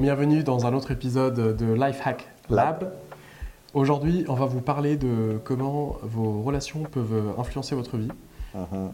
Bienvenue dans un autre épisode de Lifehack Lab. Aujourd'hui, on va vous parler de comment vos relations peuvent influencer votre vie.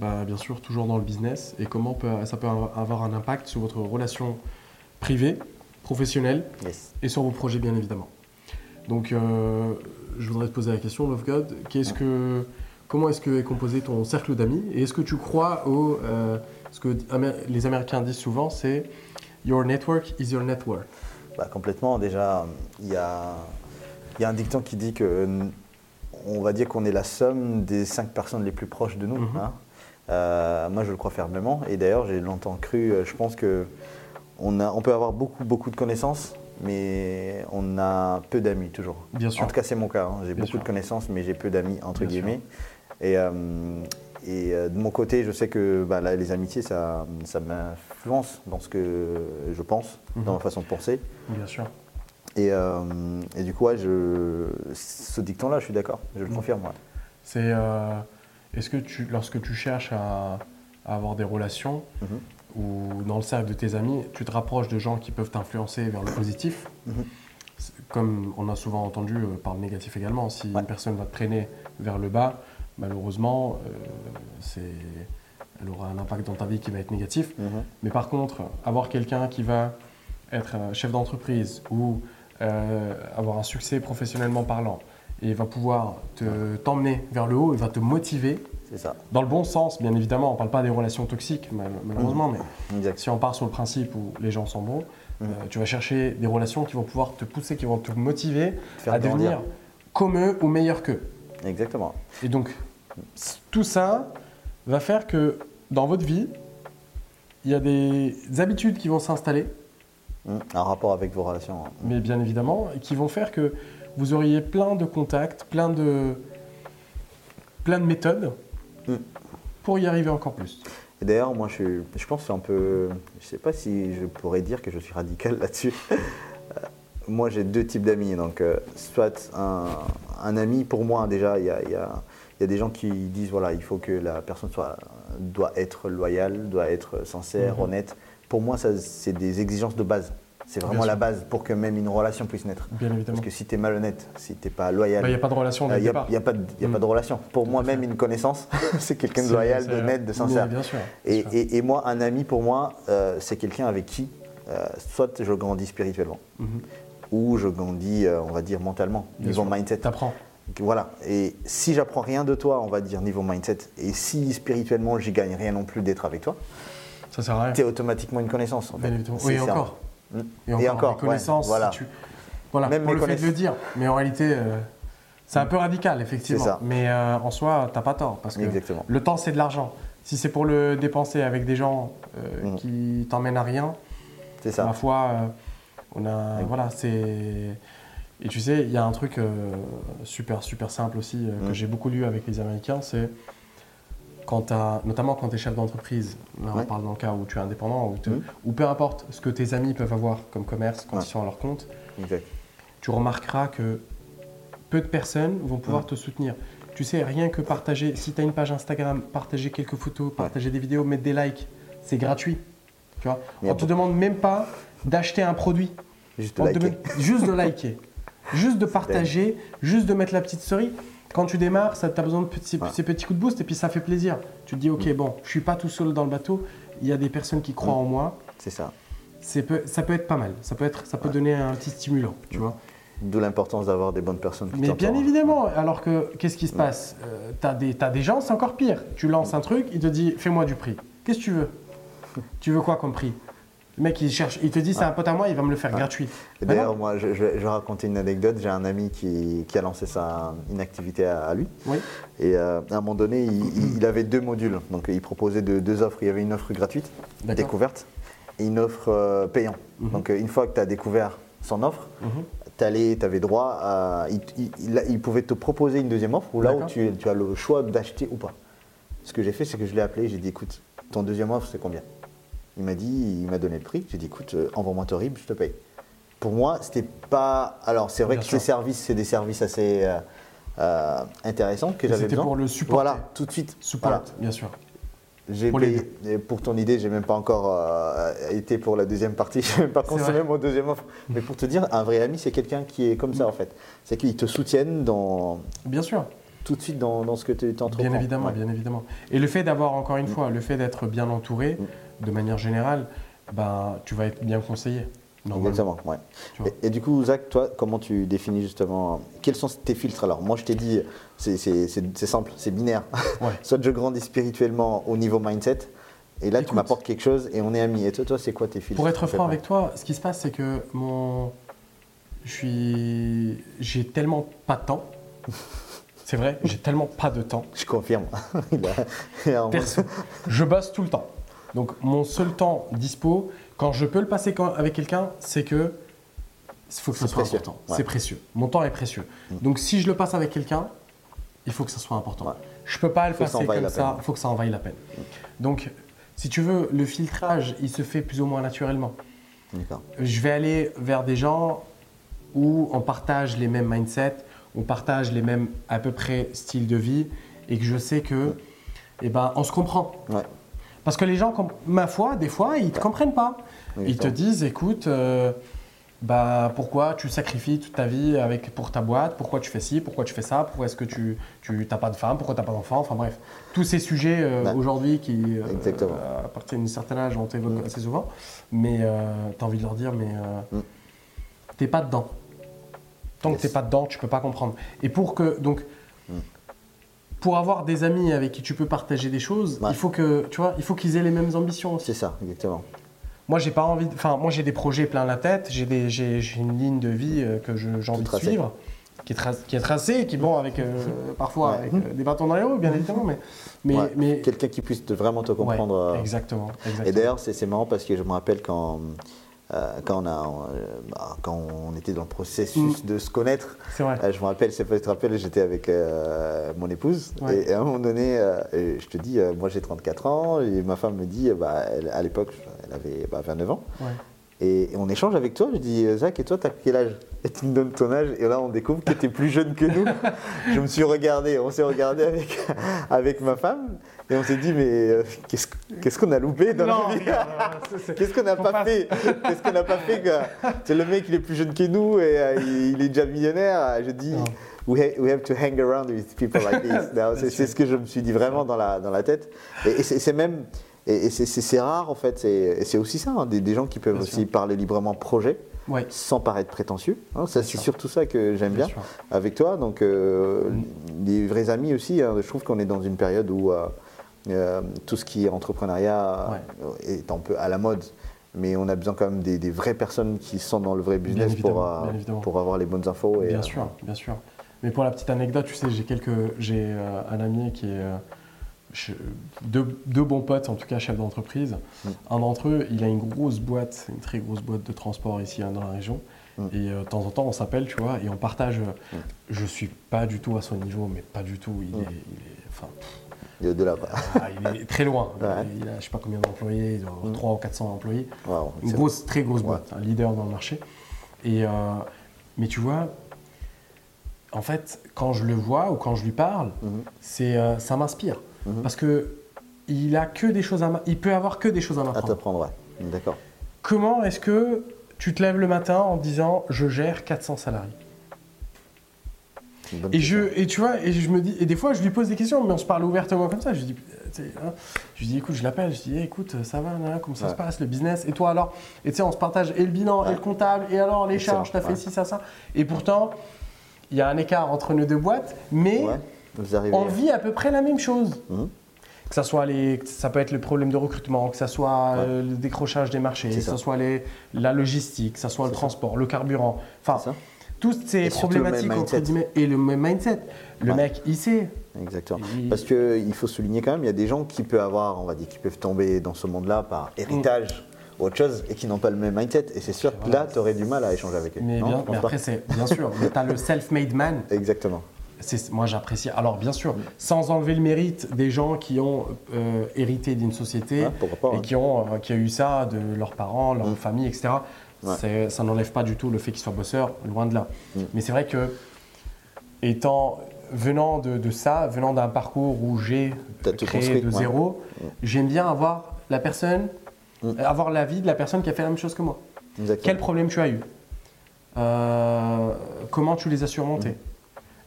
Bah, bien sûr, toujours dans le business et comment peut- ça peut avoir un impact sur votre relation privée, professionnelle Yes. et sur vos projets, bien évidemment. Donc, euh, je voudrais te poser la question, Love God, qu'est-ce que, comment est-ce que est composé ton cercle d'amis? Et est-ce que tu crois au, euh, ce que les Américains disent souvent, c'est Your network is your net worth. Bah, complètement. Déjà, il y a, y a un dicton qui dit que euh, on va dire qu'on est la somme des cinq personnes les plus proches de nous. Mhm. hein. Euh, moi, je le crois fermement. Et d'ailleurs, j'ai longtemps cru. euh, Je pense que on, a, on peut avoir beaucoup, beaucoup de connaissances, mais on a peu d'amis toujours. Bien sûr. En tout cas, c'est mon cas. hein. J'ai beaucoup sûr. de connaissances, mais j'ai peu d'amis entre Bien sûr. guillemets. Et, euh, et euh, de mon côté, je sais que bah, là, les amitiés, ça, ça m'influence dans ce que je pense, dans Mhm. ma façon de penser. Bien sûr. Et, euh, et du coup, ouais, je, ce dicton-là, je suis d'accord, je le Mhm. confirme. ouais. C'est euh, est-ce que tu, lorsque tu cherches à, à avoir des relations Mhm. ou dans le cercle de tes amis, tu te rapproches de gens qui peuvent t'influencer vers le positif, comme on a souvent entendu par le négatif également. Si Ouais. une personne va te traîner vers le bas, malheureusement, euh, c'est, elle aura un impact dans ta vie qui va être négatif. Mhm. Mais par contre, avoir quelqu'un qui va être un chef d'entreprise ou euh, avoir un succès professionnellement parlant et va pouvoir te- t'emmener vers le haut et va te motiver ça, dans le bon sens, bien évidemment. On ne parle pas des relations toxiques, mal- malheureusement, mais exact. si on part sur le principe où les gens sont bons, Mhm. euh, tu vas chercher des relations qui vont pouvoir te pousser, qui vont te motiver à devenir comme eux ou meilleur qu'eux. Exactement. Et donc, tout ça va faire que dans votre vie, il y a des habitudes qui vont s'installer, Mhm. Un rapport avec vos relations. hein. mais bien évidemment, qui vont faire que vous auriez plein de contacts, plein de, plein de méthodes Mm. pour y arriver encore plus. Et d'ailleurs, moi, je, suis- je pense que c'est un peu. Je sais pas si je pourrais dire que je suis radical là-dessus. Euh, moi, j'ai deux types d'amis. Donc, euh, soit un, un ami, pour moi, déjà, il y a, il y a- il y a des gens qui disent voilà, il faut que la personne soit, doit être loyale, doit être sincère, Mhm. honnête. Pour moi, ça, c'est des exigences de base. C'est vraiment la base pour que même une relation puisse naître. Bien évidemment. Parce que si tu es malhonnête, si tu n'es pas loyal, Bah, Il n'y a pas de relation il le n'y a, y a pas de, y a Mm. pas de relation. Pour moi, même une connaissance, c'est quelqu'un de loyal, c'est- d'honnête, de sincère. Bien sûr. Et, sûr. et- et moi, un ami pour moi, euh, c'est quelqu'un avec qui, euh, soit je grandis spirituellement, Mhm. ou je grandis, euh, on va dire, mentalement, niveau mindset. T'apprends. Voilà. Et si j'apprends rien de toi, on va dire, niveau mindset, et si spirituellement, j'y gagne rien non plus d'être avec toi, Ça sert à rien. tu es automatiquement une connaissance. En fait. Oui, et c'est un- encore. Mm. Et encore, Et encore, les connaissances, ouais, voilà. si tu... Voilà, Même pour le fait de le dire. Mais en réalité, euh, c'est un peu radical, effectivement. Ça. Mais euh, en soi, t'as pas tort. Parce que Exactement. le temps, c'est de l'argent. Si c'est pour le dépenser avec des gens euh, Mhm. qui t'emmènent à rien, C'est ça. ma foi, on a... Voilà, c'est... Et tu sais, il y a un truc euh, super, super simple aussi, euh, que j'ai beaucoup lu avec les Américains, c'est quand t'as- notamment quand tu es chef d'entreprise, là on parle dans le cas où tu es indépendant, ou, te- Mhm. ou peu importe ce que tes amis peuvent avoir comme commerce quand Ouais. ils sont à leur compte, Exact. tu remarqueras que peu de personnes vont pouvoir Ouais. te soutenir. Tu sais, rien que partager, si tu as une page Instagram, partager quelques photos, partager des vidéos, mettre des likes, c'est gratuit. Tu vois On te bon. demande même pas d'acheter un produit. Juste On te liker. demande juste de liker, juste de partager, juste de mettre la petite story. Quand tu démarres, tu as besoin de petits- Ouais. ces petits coups de boost et puis ça fait plaisir. Tu te dis, ok, bon, je suis pas tout seul dans le bateau, il y a des personnes qui croient Mm. en moi. C'est ça. Peu- ça peut être pas mal, ça peut, être, ça peut donner un petit stimulant, tu vois. D'où l'importance d'avoir des bonnes personnes. qui Mais bien évidemment, alors que qu'est-ce qui se passe? Euh, des, t'as des gens, c'est encore pire. Tu lances un truc, il te dit fais-moi du prix. Qu'est-ce que tu veux? Tu veux quoi comme prix? Le mec, il cherche, il te dit c'est un pote à moi, il va me le faire gratuit. Et Bah D'ailleurs, moi, je, je vais je vais raconter une anecdote. J'ai un ami qui, qui a lancé sa, une activité à, à lui. Oui. Et euh, à un moment donné, il, avait deux modules. Donc, il proposait de- deux offres. Il y avait une offre gratuite, découverte, et une offre euh, payante. Mhm. Donc, euh, une fois que tu as découvert son offre, Mhm. tu avais droit à. Il, il- il- il pouvait te proposer une deuxième offre où là où tu, tu as le choix d'acheter ou pas. Ce que j'ai fait, c'est que je l'ai appelé. J'ai dit écoute, ton deuxième offre, c'est combien? Il m'a dit, il m'a donné le prix. J'ai dit écoute, euh, envoie-moi ton RIB, je te paye. Pour moi, c'était pas. Alors, c'est vrai Bien que sûr. ces services, c'est des services assez euh, euh, intéressants que j'avais c'était besoin. pour le supporter. Voilà, tout de suite. Support, Voilà. bien sûr. J'ai Pour payé- et pour ton idée, j'ai même pas encore euh, été pour la deuxième partie, j'ai même pas consommé mon deuxième offre. Mais pour te dire, un vrai ami, c'est quelqu'un qui est comme ça en fait. C'est qu'ils te soutiennent dans, Bien sûr. tout de suite dans, dans ce que tu entreprends. Bien évidemment, Ouais. bien évidemment. Et le fait d'avoir, encore une fois, le fait d'être bien entouré, Mm. De manière générale, ben, tu vas être bien conseillé. Exactement, ouais. Et, et du coup, Zach, toi, comment tu définis justement Quels sont tes filtres alors? Moi, je t'ai dit, c'est- simple, c'est binaire. Ouais. Soit je grandis spirituellement au niveau mindset, et là, tu m'apportes quelque chose et on est amis. Et toi, toi c'est quoi tes filtres Pour être franc concrètement avec toi, ce qui se passe, c'est que mon. Je suis. J'ai tellement pas de temps. C'est vrai, j'ai tellement pas de temps. Je confirme. Il a- il a un- Perso. Je bosse tout le temps. Donc, mon seul temps dispo, quand je peux le passer avec quelqu'un, c'est que. Il faut que C'est soit précieux. important. Ouais. C'est précieux. Mon temps est précieux. Mm. Donc, si je le passe avec quelqu'un, il faut que ça soit important. Ouais. Je peux pas le passer comme ça. Il faut que ça en vaille la peine. Donc, si tu veux, le filtrage, il se fait plus ou moins naturellement. Je vais aller vers des gens où on partage les mêmes mindsets, on partage les mêmes à peu près styles de vie et que je sais que, eh ben, on se comprend. Ouais. Parce que les gens, ma foi, des fois, ils ne te comprennent pas. Ils te disent, écoute, euh, bah, pourquoi tu sacrifies toute ta vie avec, pour ta boîte? Pourquoi tu fais ci? Pourquoi tu fais ça? Pourquoi est-ce que tu n'as pas de femme? Pourquoi tu n'as pas d'enfant? Enfin bref, tous ces sujets euh, Ouais. aujourd'hui qui, euh, à partir d'un certain âge, on t'évoque Mm. assez souvent. Mais tu as envie de leur dire, mais euh, Mm. t'es pas dedans. Tant Yes. que t'es pas dedans, tu peux pas comprendre. Et pour que donc. Pour avoir des amis avec qui tu peux partager des choses, Ouais. il faut que tu vois, il faut qu'ils aient les mêmes ambitions aussi. C'est ça, exactement. Moi, j'ai pas envie. de- Enfin, moi, j'ai des projets plein la tête. J'ai des, une ligne de vie euh, que je- j'ai envie de suivre, qui est, tra- qui est tracée, qui est bon avec euh, parfois Ouais. avec euh, des bâtons dans les roues, bien évidemment, mais mais, Ouais. mais Quelqu'un qui puisse vraiment te comprendre. euh, exactement, Et exactement. d'ailleurs, c'est c'est marrant parce que je me rappelle quand, euh, quand, on, a, euh, bah, quand on était dans le processus Mm. de se connaître, vrai. euh, je me rappelle, c'est pas tu te rappelles, j'étais avec euh, mon épouse Ouais. et, à un moment donné, je te dis, moi j'ai 34 ans et ma femme me dit, bah, elle- à l'époque, elle avait bah, 29 ans. Ouais. Et on échange avec toi, je dis, Zach, et toi, t'as quel âge? Et tu me donnes ton âge, et là, on découvre que tu es plus jeune que nous. je me suis regardé, on s'est regardé avec, avec ma femme, et on s'est dit, mais euh, qu'est-ce qu'est-ce qu'on a loupé dans Non, la vie regarde, euh, Qu'est-ce qu'on n'a pas, pas- fait Qu'est-ce qu'on n'a pas fait C'est le mec, il est plus jeune que nous et euh, il, il est déjà millionnaire. Je dis, we, ha- we have to hang around with people like this. C'est, ce que je me suis dit vraiment dans la, dans la tête. Et, et c'est, même, et, et c'est, rare en fait. C'est, et c'est aussi ça, hein, des, des gens qui peuvent Bien aussi sûr. parler librement projet Ouais, sans paraître prétentieux. hein. ça, c'est surtout ça que j'aime bien avec toi. Donc, euh, Mm. les vrais amis aussi, hein, je trouve qu'on est dans une période où euh, euh, tout ce qui est entrepreneuriat est un peu à la mode. Mais on a besoin quand même des, des vraies personnes qui sont dans le vrai business pour, euh, pour avoir les bonnes infos. Et, Bien euh, sûr, bien sûr. Mais pour la petite anecdote, tu sais, j'ai quelques, j'ai un ami qui est deux, deux bons potes, en tout cas chef d'entreprise. Mm. Un d'entre eux, il a une grosse boîte, une très grosse boîte de transport ici hein, dans la région. Mm. Et euh, de temps en temps, on s'appelle, tu vois, et on partage. Mm. Je suis pas du tout à son niveau, mais pas du tout. Il Mm. est, il est, enfin, il est au-delà. quoi. ah, il est très loin. Ouais. Il a, je sais pas combien d'employés, il doit avoir Mm. 300 ou 400 employés. Une grosse, très grosse Ouais. boîte, un leader dans le marché. Et, euh, mais tu vois, en fait, quand je le vois ou quand je lui parle, Mhm. c'est, euh, ça m'inspire. Mhm. Parce que il a que des choses à il peut avoir que des choses à À m'apprendre. t'apprendre, ouais. D'accord. Comment est-ce que tu te lèves le matin en disant je gère 400 salariés? Et je et tu vois et je me dis et des fois je lui pose des questions mais on se parle ouvertement comme ça. Je lui dis euh, hein, je lui dis écoute je l'appelle je lui dis écoute ça va là, comment ça Ouais. se passe le business? Et toi alors? Et tu sais on se partage et le bilan et le comptable et alors les Excellent, charges t'as fait ci ça ça. Et pourtant il y a un écart entre nos deux boîtes mais Ouais, on vit à peu près la même chose. Mhm. que ça soit les, ça peut être le problème de recrutement, que ça soit Ouais. euh, le décrochage des marchés, que ça ça. soit les, la logistique, que ça soit le ça. transport, le carburant, enfin C'est ça toutes ces Et problématiques entre guillemets et le même mindset. Le Ouais. mec, il sait. Exactement. Il- Parce qu'il faut souligner quand même, il y a des gens qui peuvent avoir, on va dire, qui peuvent tomber dans ce monde-là par héritage ou autre chose et qui n'ont pas le même mindset. Et c'est sûr que là, tu aurais du mal à échanger avec eux. Mais, Non, bien, mais après, c'est bien sûr, mais tu as le self-made man. Exactement. Moi, j'apprécie. Alors, bien sûr, Mm. sans enlever le mérite des gens qui ont euh, hérité d'une société Ouais, pas, et ouais. qui ont, euh, qui a eu ça de leurs parents, leur Mm. famille, etc. Ouais. Ça n'enlève pas du tout le fait qu'ils soient bosseurs, loin de là. Mm. Mais c'est vrai que étant venant de, de ça, venant d'un parcours où j'ai créé de ouais. zéro, j'aime bien avoir la personne, Mm. avoir l'avis de la personne qui a fait la même chose que moi. Exactement. Quel problème tu as eu? Euh, Comment tu les as surmontés?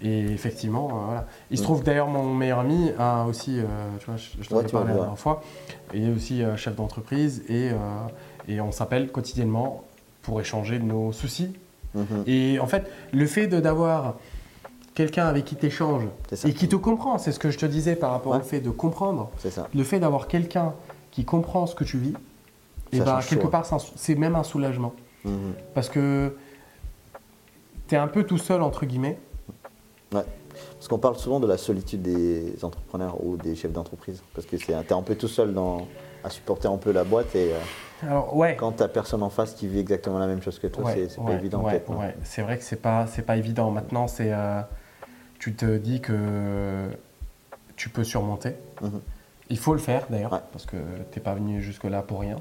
Mm. Et effectivement, euh, voilà. Il se trouve d'ailleurs mon meilleur ami a aussi, euh, tu vois, je, je t'en ai parlé la dernière fois, il est aussi euh, chef d'entreprise et, euh, et on s'appelle quotidiennement pour échanger nos soucis. Mhm. Et en fait, le fait d'avoir quelqu'un avec qui tu échanges et qui te comprend, c'est ce que je te disais par rapport Ouais. au fait de comprendre, C'est ça. le fait d'avoir quelqu'un qui comprend ce que tu vis, et bah, change quelque part, c'est même un soulagement. Mhm. Parce que tu es un peu tout seul, entre guillemets. Parce qu'on parle souvent de la solitude des entrepreneurs ou des chefs d'entreprise. Parce que tu es un peu tout seul dans, à supporter un peu la boîte et euh, Alors, ouais. quand tu personne en face qui vit exactement la même chose que toi, Ouais, c'est pas évident peut-être. C'est vrai que c'est pas, pas évident. Maintenant, c'est, euh, tu te dis que tu peux surmonter. Mhm. Il faut le faire d'ailleurs, parce que tu n'es pas venu jusque-là pour rien.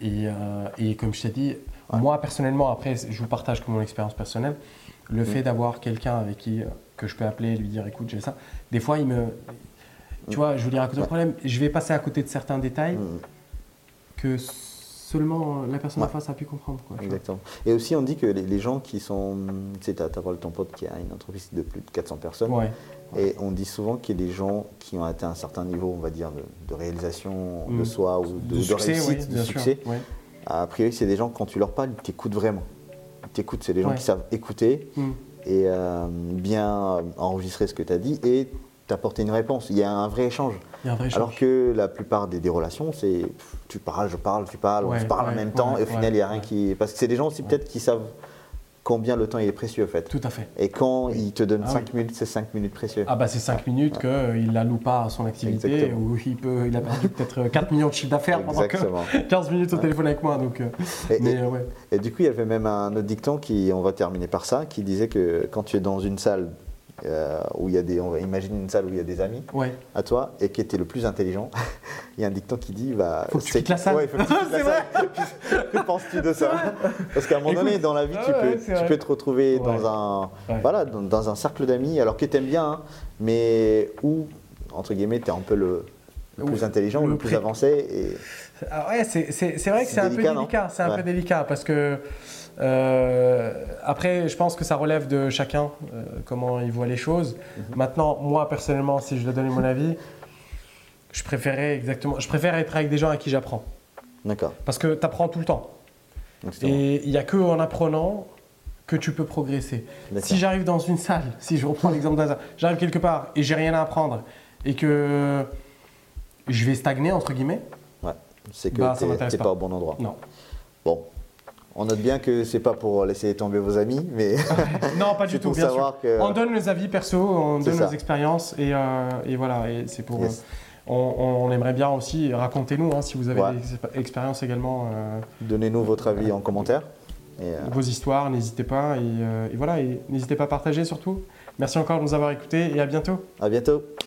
Et, euh, et comme je t'ai dit, moi personnellement, après, je vous partage que mon expérience personnelle, le Mm. fait d'avoir quelqu'un avec qui euh, que je peux appeler et lui dire écoute, j'ai ça, des fois, il me. Tu vois, je veux dire, à côté problème, je vais passer à côté de certains détails Mhm. que seulement la personne en face a pu comprendre. Quoi. Exactement. Et aussi, on dit que les, les gens qui sont. Tu sais, tu as, ton pote qui a une entreprise de plus de 400 personnes. Ouais. Et on dit souvent qu'il y a des gens qui ont atteint un certain niveau, on va dire, de, de réalisation de Mm. soi ou de, De de succès, réussite, oui, de succès. sûr. ouais. A priori, c'est des gens, quand tu leur parles, ils t'écoutent vraiment. Ils t'écoutent, c'est des gens Ouais. qui savent écouter Mm. et euh, bien enregistrer ce que tu as dit et t'apporter une réponse. Il y a un vrai échange. Il y a un vrai échange. Alors que la plupart des, des relations, c'est tu parles, je parle, tu parles, on Ouais, se parle en ouais, même temps et au final, il n'y a rien qui. Parce que c'est des gens aussi peut-être qui savent combien le temps il est précieux en fait. Tout à fait. Et quand ils te donnent Ah 5 minutes, c'est 5 minutes précieuses. Ah bah c'est 5 minutes qu'il ne l'alloue pas à son activité ou il, peut, il a perdu peut-être 4 millions de chiffre d'affaires pendant que Exactement. 15 minutes au téléphone avec moi. Donc, euh, Et- mais et- euh, ouais. Et du coup, il y avait même un autre dicton qui, on va terminer par ça, qui disait que quand tu es dans une salle euh, où il y a des, on va imaginer une salle où il y a des amis Ouais. à toi et qui était le plus intelligent, il y a un dicton qui dit, bah, Faut que tu c'est- quittes la salle. Ouais, faut que tu quittes la C'est salle. que penses-tu de ça? Parce qu'à un moment donné, dans la vie, tu, ouais, peux, tu peux te retrouver dans un, voilà, dans, dans un cercle d'amis, alors que tu aimes bien, hein, mais où entre guillemets, tu es un peu le, le plus intelligent, le, Le plus avancé et Ah ouais, c'est vrai que C'est un peu délicat. C'est un Ouais. peu délicat parce que euh, après, je pense que ça relève de chacun euh, comment il voit les choses. Mhm. Maintenant, moi personnellement, si je dois donner mon avis, je préférais exactement, je préfère être avec des gens à qui j'apprends d'accord. parce que tu apprends tout le temps. Exactement. Et il n'y a que en apprenant que tu peux progresser. Si j'arrive dans une salle, si je reprends l'exemple d'un j'arrive quelque part et j'ai rien à apprendre et que je vais stagner entre guillemets, Ouais. C'est que Bah, t'es- pas. pas au bon endroit. non. Bon, on note bien que c'est pas pour laisser tomber vos amis, mais Non, pas du tout, pour bien savoir sûr. que- On donne nos avis perso, on donne ça. nos expériences et, euh, et voilà, et c'est pour. Yes. euh, on, on aimerait bien aussi, racontez-nous hein, si vous avez Ouais. des exp- expériences également, euh, donnez-nous votre avis en commentaire. Et, vos histoires, n'hésitez pas et, et voilà, et n'hésitez pas à partager surtout. Merci encore de nous avoir écoutés et à bientôt. à bientôt.